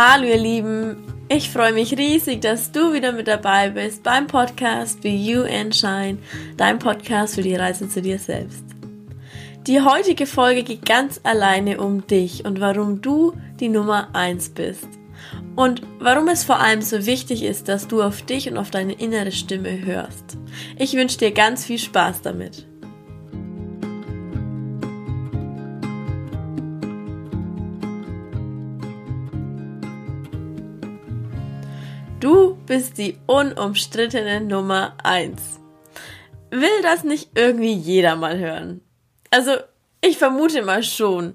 Hallo ihr Lieben, ich freue mich riesig, dass du wieder mit dabei bist beim Podcast Be You and Shine, dein Podcast für die Reise zu dir selbst. Die heutige Folge geht ganz alleine um dich und warum du die Nummer 1 bist. Und warum es vor allem so wichtig ist, dass du auf dich und auf deine innere Stimme hörst. Ich wünsche dir ganz viel Spaß damit. Bist die unumstrittene Nummer eins. Will das nicht irgendwie jeder mal hören? Also, ich vermute mal schon.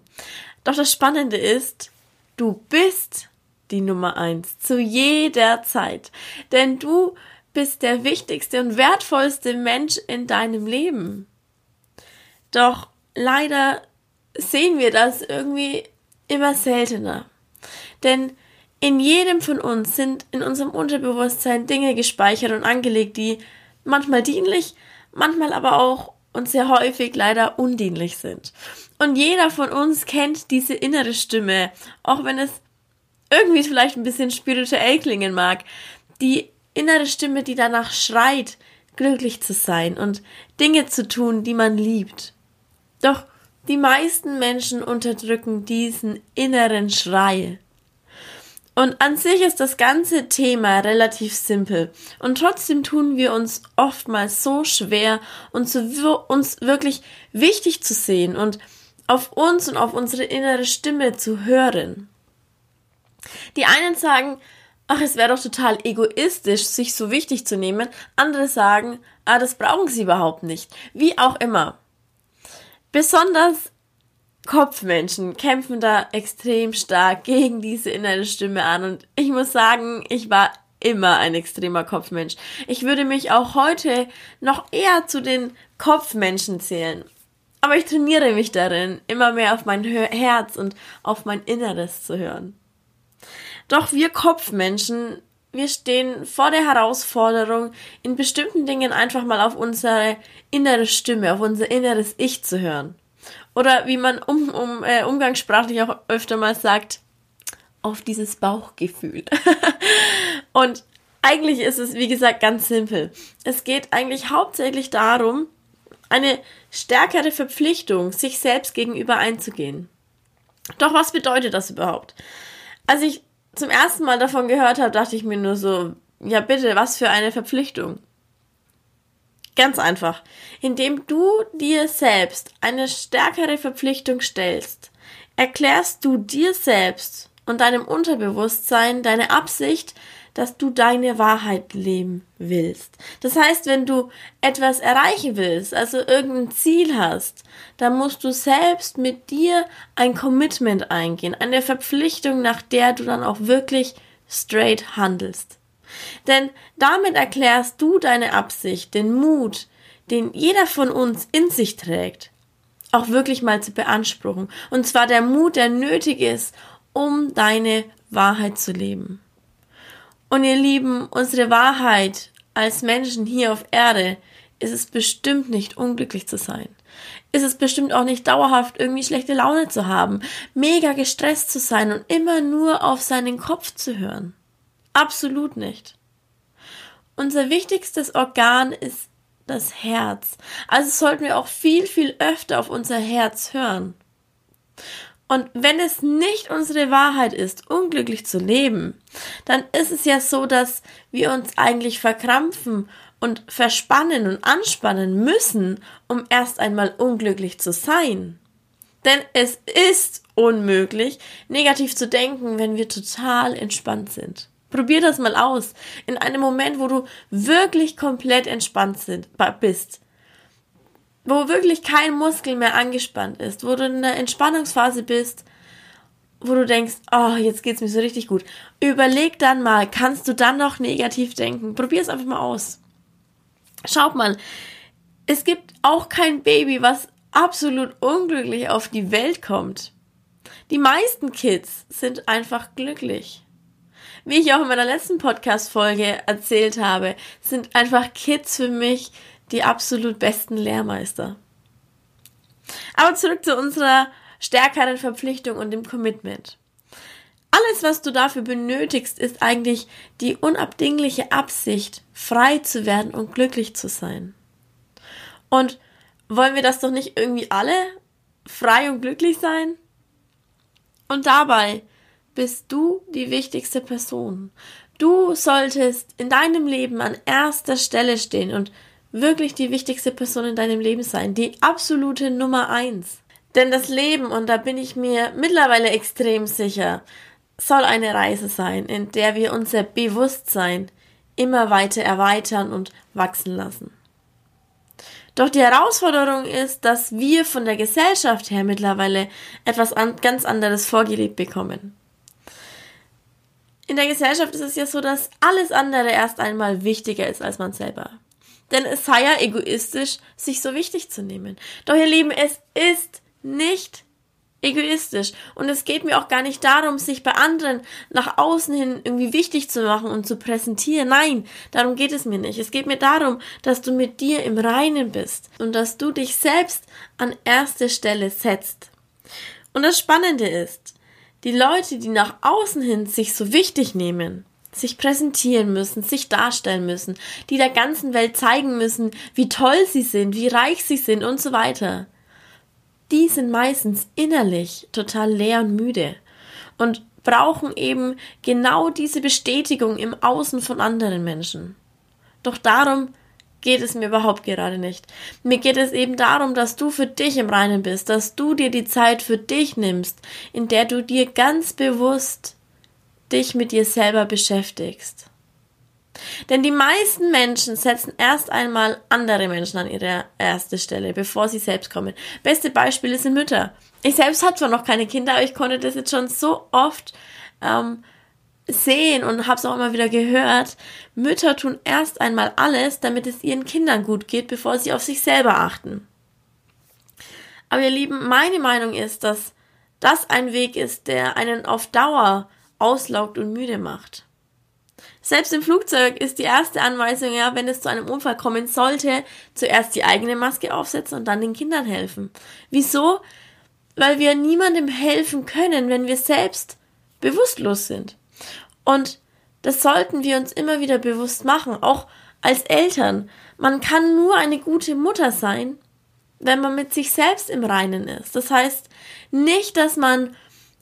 Doch das Spannende ist, du bist die Nummer eins zu jeder Zeit. Denn du bist der wichtigste und wertvollste Mensch in deinem Leben. Doch leider sehen wir das irgendwie immer seltener. Denn in jedem von uns sind in unserem Unterbewusstsein Dinge gespeichert und angelegt, die manchmal dienlich, manchmal aber auch und sehr häufig leider undienlich sind. Und jeder von uns kennt diese innere Stimme, auch wenn es irgendwie vielleicht ein bisschen spirituell klingen mag. Die innere Stimme, die danach schreit, glücklich zu sein und Dinge zu tun, die man liebt. Doch die meisten Menschen unterdrücken diesen inneren Schrei. Und an sich ist das ganze Thema relativ simpel. Und trotzdem tun wir uns oftmals so schwer, uns, uns wirklich wichtig zu sehen und auf uns und auf unsere innere Stimme zu hören. Die einen sagen, ach, es wäre doch total egoistisch, sich so wichtig zu nehmen. Andere sagen, ah, das brauchen sie überhaupt nicht. Wie auch immer. Besonders Kopfmenschen kämpfen da extrem stark gegen diese innere Stimme an und ich muss sagen, ich war immer ein extremer Kopfmensch. Ich würde mich auch heute noch eher zu den Kopfmenschen zählen. Aber ich trainiere mich darin, immer mehr auf mein Herz und auf mein Inneres zu hören. Doch wir Kopfmenschen, wir stehen vor der Herausforderung, in bestimmten Dingen einfach mal auf unsere innere Stimme, auf unser inneres Ich zu hören. Oder wie man um, um, äh, umgangssprachlich auch öfter mal sagt, auf dieses Bauchgefühl. und eigentlich ist es, wie gesagt, ganz simpel. Es geht eigentlich hauptsächlich darum, eine stärkere Verpflichtung sich selbst gegenüber einzugehen. Doch was bedeutet das überhaupt? Als ich zum ersten Mal davon gehört habe, dachte ich mir nur so, ja bitte, was für eine Verpflichtung. Ganz einfach. Indem du dir selbst eine stärkere Verpflichtung stellst, erklärst du dir selbst und deinem Unterbewusstsein deine Absicht, dass du deine Wahrheit leben willst. Das heißt, wenn du etwas erreichen willst, also irgendein Ziel hast, dann musst du selbst mit dir ein Commitment eingehen, eine Verpflichtung, nach der du dann auch wirklich straight handelst. Denn damit erklärst du deine Absicht, den Mut, den jeder von uns in sich trägt, auch wirklich mal zu beanspruchen. Und zwar der Mut, der nötig ist, um deine Wahrheit zu leben. Und ihr Lieben, unsere Wahrheit als Menschen hier auf Erde ist es bestimmt nicht unglücklich zu sein. Ist es bestimmt auch nicht dauerhaft irgendwie schlechte Laune zu haben, mega gestresst zu sein und immer nur auf seinen Kopf zu hören. Absolut nicht. Unser wichtigstes Organ ist das Herz. Also sollten wir auch viel, viel öfter auf unser Herz hören. Und wenn es nicht unsere Wahrheit ist, unglücklich zu leben, dann ist es ja so, dass wir uns eigentlich verkrampfen und verspannen und anspannen müssen, um erst einmal unglücklich zu sein. Denn es ist unmöglich, negativ zu denken, wenn wir total entspannt sind. Probier das mal aus. In einem Moment, wo du wirklich komplett entspannt sind, bist. Wo wirklich kein Muskel mehr angespannt ist. Wo du in der Entspannungsphase bist. Wo du denkst, oh, jetzt geht's mir so richtig gut. Überleg dann mal, kannst du dann noch negativ denken? Probier es einfach mal aus. Schaut mal. Es gibt auch kein Baby, was absolut unglücklich auf die Welt kommt. Die meisten Kids sind einfach glücklich wie ich auch in meiner letzten Podcast-Folge erzählt habe, sind einfach Kids für mich die absolut besten Lehrmeister. Aber zurück zu unserer stärkeren Verpflichtung und dem Commitment. Alles, was du dafür benötigst, ist eigentlich die unabdingliche Absicht, frei zu werden und glücklich zu sein. Und wollen wir das doch nicht irgendwie alle frei und glücklich sein? Und dabei bist du die wichtigste Person. Du solltest in deinem Leben an erster Stelle stehen und wirklich die wichtigste Person in deinem Leben sein, die absolute Nummer eins. Denn das Leben, und da bin ich mir mittlerweile extrem sicher, soll eine Reise sein, in der wir unser Bewusstsein immer weiter erweitern und wachsen lassen. Doch die Herausforderung ist, dass wir von der Gesellschaft her mittlerweile etwas an, ganz anderes vorgelebt bekommen. In der Gesellschaft ist es ja so, dass alles andere erst einmal wichtiger ist als man selber. Denn es sei ja egoistisch, sich so wichtig zu nehmen. Doch ihr Lieben, es ist nicht egoistisch. Und es geht mir auch gar nicht darum, sich bei anderen nach außen hin irgendwie wichtig zu machen und zu präsentieren. Nein, darum geht es mir nicht. Es geht mir darum, dass du mit dir im Reinen bist und dass du dich selbst an erste Stelle setzt. Und das Spannende ist, die Leute, die nach außen hin sich so wichtig nehmen, sich präsentieren müssen, sich darstellen müssen, die der ganzen Welt zeigen müssen, wie toll sie sind, wie reich sie sind und so weiter die sind meistens innerlich total leer und müde und brauchen eben genau diese Bestätigung im Außen von anderen Menschen. Doch darum geht es mir überhaupt gerade nicht. Mir geht es eben darum, dass du für dich im Reinen bist, dass du dir die Zeit für dich nimmst, in der du dir ganz bewusst dich mit dir selber beschäftigst. Denn die meisten Menschen setzen erst einmal andere Menschen an ihre erste Stelle, bevor sie selbst kommen. Beste Beispiele sind Mütter. Ich selbst hatte zwar noch keine Kinder, aber ich konnte das jetzt schon so oft ähm, sehen und habe es auch immer wieder gehört. Mütter tun erst einmal alles, damit es ihren Kindern gut geht, bevor sie auf sich selber achten. Aber ihr Lieben, meine Meinung ist, dass das ein Weg ist, der einen auf Dauer auslaugt und müde macht. Selbst im Flugzeug ist die erste Anweisung ja, wenn es zu einem Unfall kommen sollte, zuerst die eigene Maske aufsetzen und dann den Kindern helfen. Wieso? Weil wir niemandem helfen können, wenn wir selbst bewusstlos sind. Und das sollten wir uns immer wieder bewusst machen, auch als Eltern. Man kann nur eine gute Mutter sein, wenn man mit sich selbst im Reinen ist. Das heißt nicht, dass man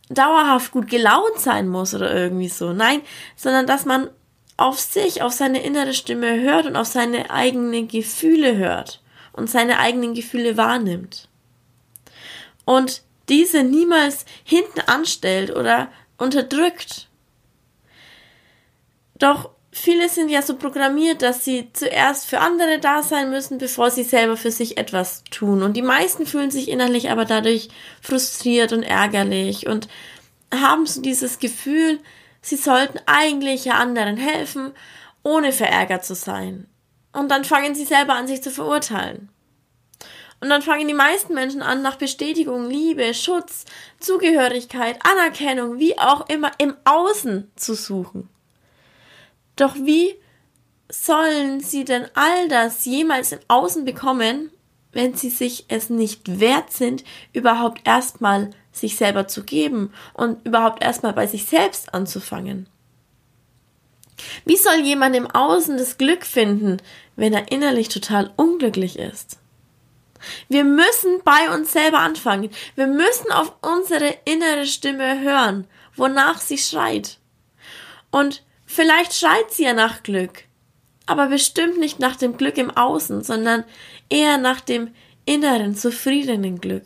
dauerhaft gut gelaunt sein muss oder irgendwie so. Nein, sondern dass man auf sich, auf seine innere Stimme hört und auf seine eigenen Gefühle hört und seine eigenen Gefühle wahrnimmt. Und diese niemals hinten anstellt oder unterdrückt. Doch viele sind ja so programmiert, dass sie zuerst für andere da sein müssen, bevor sie selber für sich etwas tun. Und die meisten fühlen sich innerlich aber dadurch frustriert und ärgerlich und haben so dieses Gefühl, sie sollten eigentlich ja anderen helfen, ohne verärgert zu sein. Und dann fangen sie selber an, sich zu verurteilen. Und dann fangen die meisten Menschen an, nach Bestätigung, Liebe, Schutz, Zugehörigkeit, Anerkennung, wie auch immer, im Außen zu suchen. Doch wie sollen sie denn all das jemals im Außen bekommen, wenn sie sich es nicht wert sind, überhaupt erstmal sich selber zu geben und überhaupt erstmal bei sich selbst anzufangen. Wie soll jemand im Außen das Glück finden, wenn er innerlich total unglücklich ist? Wir müssen bei uns selber anfangen. Wir müssen auf unsere innere Stimme hören, wonach sie schreit. Und vielleicht schreit sie ja nach Glück, aber bestimmt nicht nach dem Glück im Außen, sondern eher nach dem inneren, zufriedenen Glück.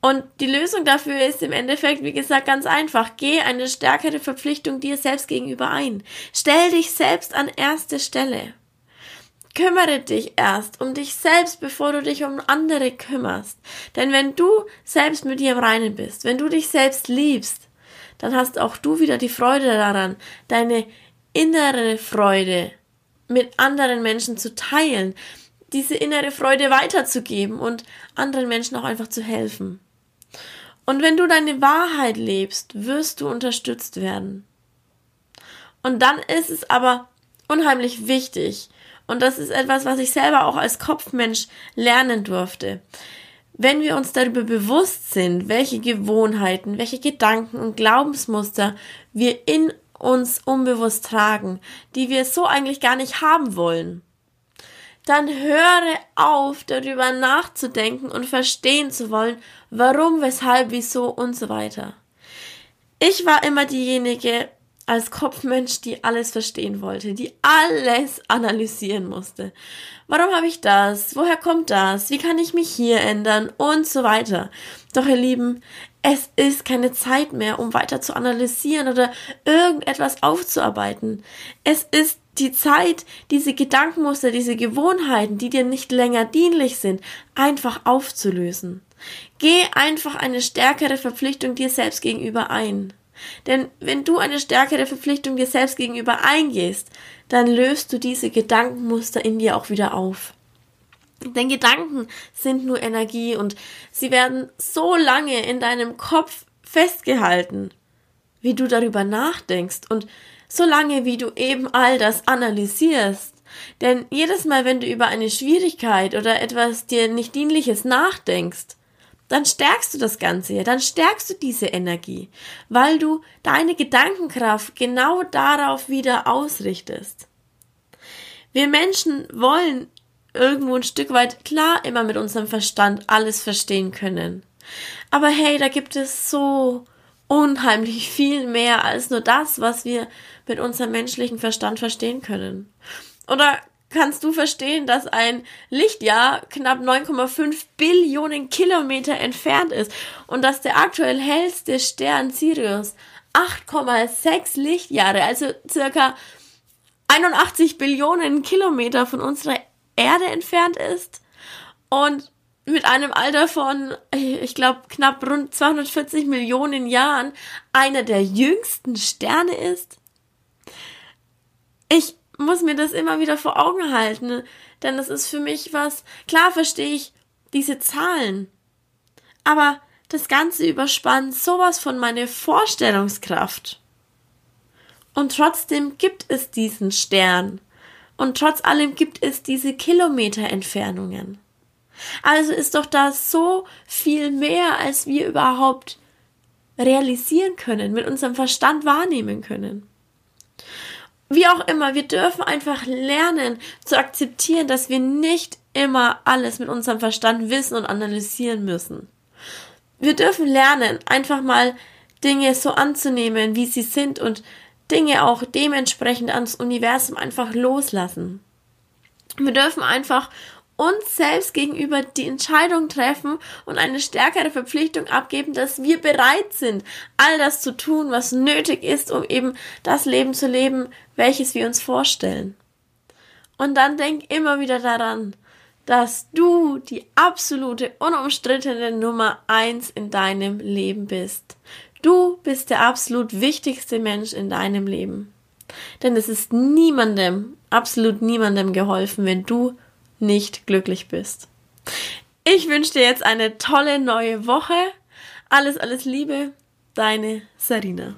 Und die Lösung dafür ist im Endeffekt, wie gesagt, ganz einfach. Geh eine stärkere Verpflichtung dir selbst gegenüber ein. Stell dich selbst an erste Stelle. Kümmere dich erst um dich selbst, bevor du dich um andere kümmerst. Denn wenn du selbst mit dir im Reinen bist, wenn du dich selbst liebst, dann hast auch du wieder die Freude daran, deine innere Freude mit anderen Menschen zu teilen, diese innere Freude weiterzugeben und anderen Menschen auch einfach zu helfen. Und wenn du deine Wahrheit lebst, wirst du unterstützt werden. Und dann ist es aber unheimlich wichtig, und das ist etwas, was ich selber auch als Kopfmensch lernen durfte. Wenn wir uns darüber bewusst sind, welche Gewohnheiten, welche Gedanken und Glaubensmuster wir in uns unbewusst tragen, die wir so eigentlich gar nicht haben wollen, dann höre auf, darüber nachzudenken und verstehen zu wollen, warum, weshalb, wieso und so weiter. Ich war immer diejenige als Kopfmensch, die alles verstehen wollte, die alles analysieren musste. Warum habe ich das? Woher kommt das? Wie kann ich mich hier ändern? Und so weiter. Doch ihr Lieben, es ist keine Zeit mehr, um weiter zu analysieren oder irgendetwas aufzuarbeiten. Es ist die Zeit, diese Gedankenmuster, diese Gewohnheiten, die dir nicht länger dienlich sind, einfach aufzulösen. Geh einfach eine stärkere Verpflichtung dir selbst gegenüber ein. Denn wenn du eine stärkere Verpflichtung dir selbst gegenüber eingehst, dann löst du diese Gedankenmuster in dir auch wieder auf. Denn Gedanken sind nur Energie und sie werden so lange in deinem Kopf festgehalten, wie du darüber nachdenkst und so lange wie du eben all das analysierst. Denn jedes Mal, wenn du über eine Schwierigkeit oder etwas dir nicht dienliches nachdenkst, dann stärkst du das Ganze ja, dann stärkst du diese Energie, weil du deine Gedankenkraft genau darauf wieder ausrichtest. Wir Menschen wollen irgendwo ein Stück weit klar immer mit unserem Verstand alles verstehen können. Aber hey, da gibt es so unheimlich viel mehr als nur das, was wir mit unserem menschlichen Verstand verstehen können. Oder kannst du verstehen, dass ein Lichtjahr knapp 9,5 Billionen Kilometer entfernt ist und dass der aktuell hellste Stern Sirius 8,6 Lichtjahre, also circa 81 Billionen Kilometer von unserer Erde entfernt ist und mit einem Alter von, ich glaube, knapp rund 240 Millionen Jahren einer der jüngsten Sterne ist? Ich muss mir das immer wieder vor Augen halten, denn das ist für mich was, klar verstehe ich diese Zahlen, aber das Ganze überspannt sowas von meine Vorstellungskraft. Und trotzdem gibt es diesen Stern. Und trotz allem gibt es diese Kilometerentfernungen. Also ist doch da so viel mehr, als wir überhaupt realisieren können, mit unserem Verstand wahrnehmen können. Wie auch immer, wir dürfen einfach lernen zu akzeptieren, dass wir nicht immer alles mit unserem Verstand wissen und analysieren müssen. Wir dürfen lernen, einfach mal Dinge so anzunehmen, wie sie sind und Dinge auch dementsprechend ans Universum einfach loslassen. Wir dürfen einfach uns selbst gegenüber die Entscheidung treffen und eine stärkere Verpflichtung abgeben, dass wir bereit sind, all das zu tun, was nötig ist, um eben das Leben zu leben, welches wir uns vorstellen. Und dann denk immer wieder daran, dass du die absolute, unumstrittene Nummer eins in deinem Leben bist. Du bist der absolut wichtigste Mensch in deinem Leben. Denn es ist niemandem, absolut niemandem geholfen, wenn du nicht glücklich bist. Ich wünsche dir jetzt eine tolle neue Woche. Alles, alles Liebe, deine Sarina.